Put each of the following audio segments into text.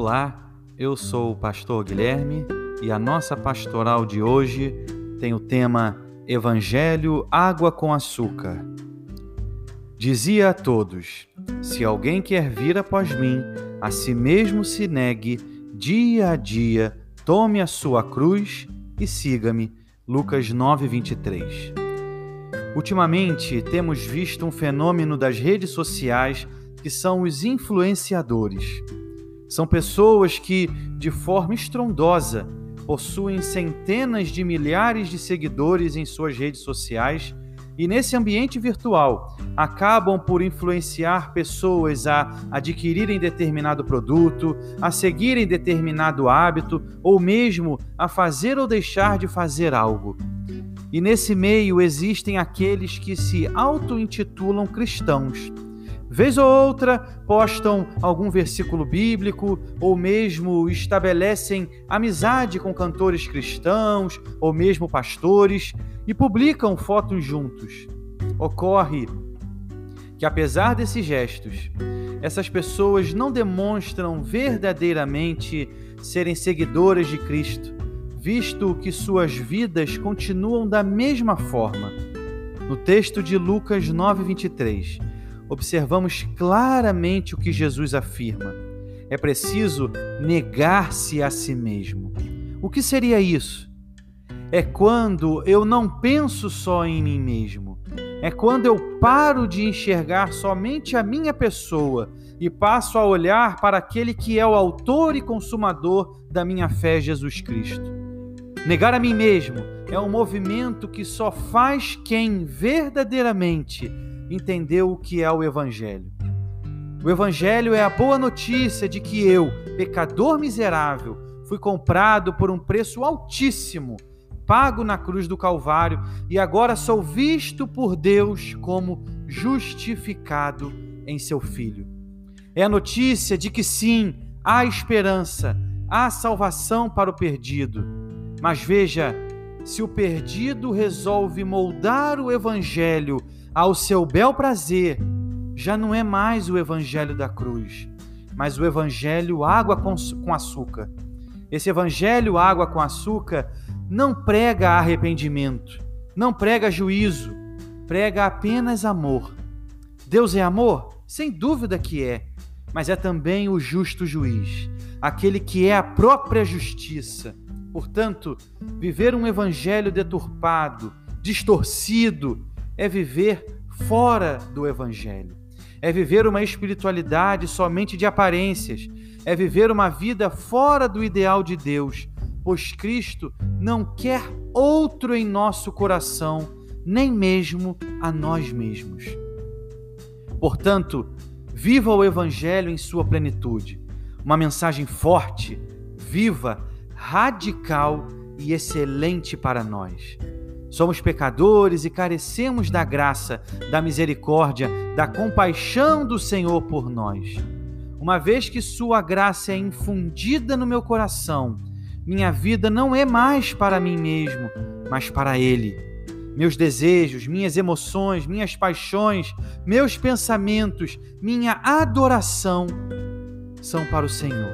Olá, eu sou o pastor Guilherme e a nossa pastoral de hoje tem o tema Evangelho Água com Açúcar. Dizia a todos: Se alguém quer vir após mim, a si mesmo se negue, dia a dia, tome a sua cruz e siga-me. Lucas 9:23. Ultimamente temos visto um fenômeno das redes sociais que são os influenciadores. São pessoas que, de forma estrondosa, possuem centenas de milhares de seguidores em suas redes sociais e, nesse ambiente virtual, acabam por influenciar pessoas a adquirirem determinado produto, a seguirem determinado hábito ou mesmo a fazer ou deixar de fazer algo. E nesse meio existem aqueles que se auto-intitulam cristãos Vez ou outra postam algum versículo bíblico ou mesmo estabelecem amizade com cantores cristãos ou mesmo pastores e publicam fotos juntos. Ocorre que, apesar desses gestos, essas pessoas não demonstram verdadeiramente serem seguidoras de Cristo, visto que suas vidas continuam da mesma forma. No texto de Lucas 9:23, observamos claramente o que Jesus afirma. É preciso negar-se a si mesmo. O que seria isso? É quando eu não penso só em mim mesmo. É quando eu paro de enxergar somente a minha pessoa e passo a olhar para aquele que é o autor e consumador da minha fé, Jesus Cristo. Negar a mim mesmo é um movimento que só faz quem verdadeiramente entendeu o que é o Evangelho. O Evangelho é a boa notícia de que eu, pecador miserável, fui comprado por um preço altíssimo, pago na cruz do Calvário, e agora sou visto por Deus como justificado em seu Filho. É a notícia de que sim, há esperança, há salvação para o perdido. Mas veja, se o perdido resolve moldar o Evangelho ao seu bel prazer, já não é mais o evangelho da cruz, mas o evangelho água com, açúcar. Esse evangelho água com açúcar não prega arrependimento, não prega juízo, prega apenas amor. Deus é amor? Sem dúvida que é, mas é também o justo juiz, aquele que é a própria justiça. Portanto, viver um evangelho deturpado, distorcido, é viver fora do Evangelho. É viver uma espiritualidade somente de aparências. É viver uma vida fora do ideal de Deus, pois Cristo não quer outro em nosso coração, nem mesmo a nós mesmos. Portanto, viva o Evangelho em sua plenitude. Uma mensagem forte, viva, radical e excelente para nós. Somos pecadores e carecemos da graça, da misericórdia, da compaixão do Senhor por nós. Uma vez que Sua graça é infundida no meu coração, minha vida não é mais para mim mesmo, mas para Ele. Meus desejos, minhas emoções, minhas paixões, meus pensamentos, minha adoração são para o Senhor.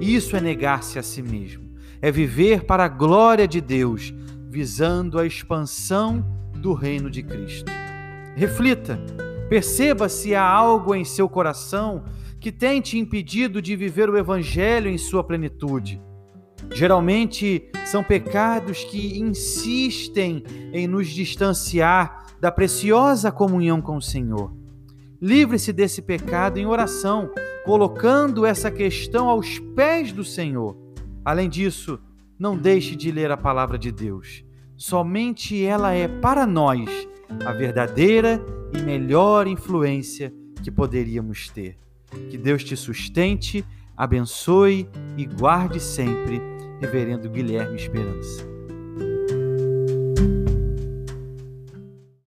Isso é negar-se a si mesmo, é viver para a glória de Deus visando a expansão do reino de Cristo. Reflita, perceba se há algo em seu coração que tem te impedido de viver o Evangelho em sua plenitude. Geralmente são pecados que insistem em nos distanciar da preciosa comunhão com o Senhor. Livre-se desse pecado em oração, colocando essa questão aos pés do Senhor. Além disso, não deixe de ler a palavra de Deus. Somente ela é para nós a verdadeira e melhor influência que poderíamos ter. Que Deus te sustente, abençoe e guarde sempre, Reverendo Guilherme Esperança.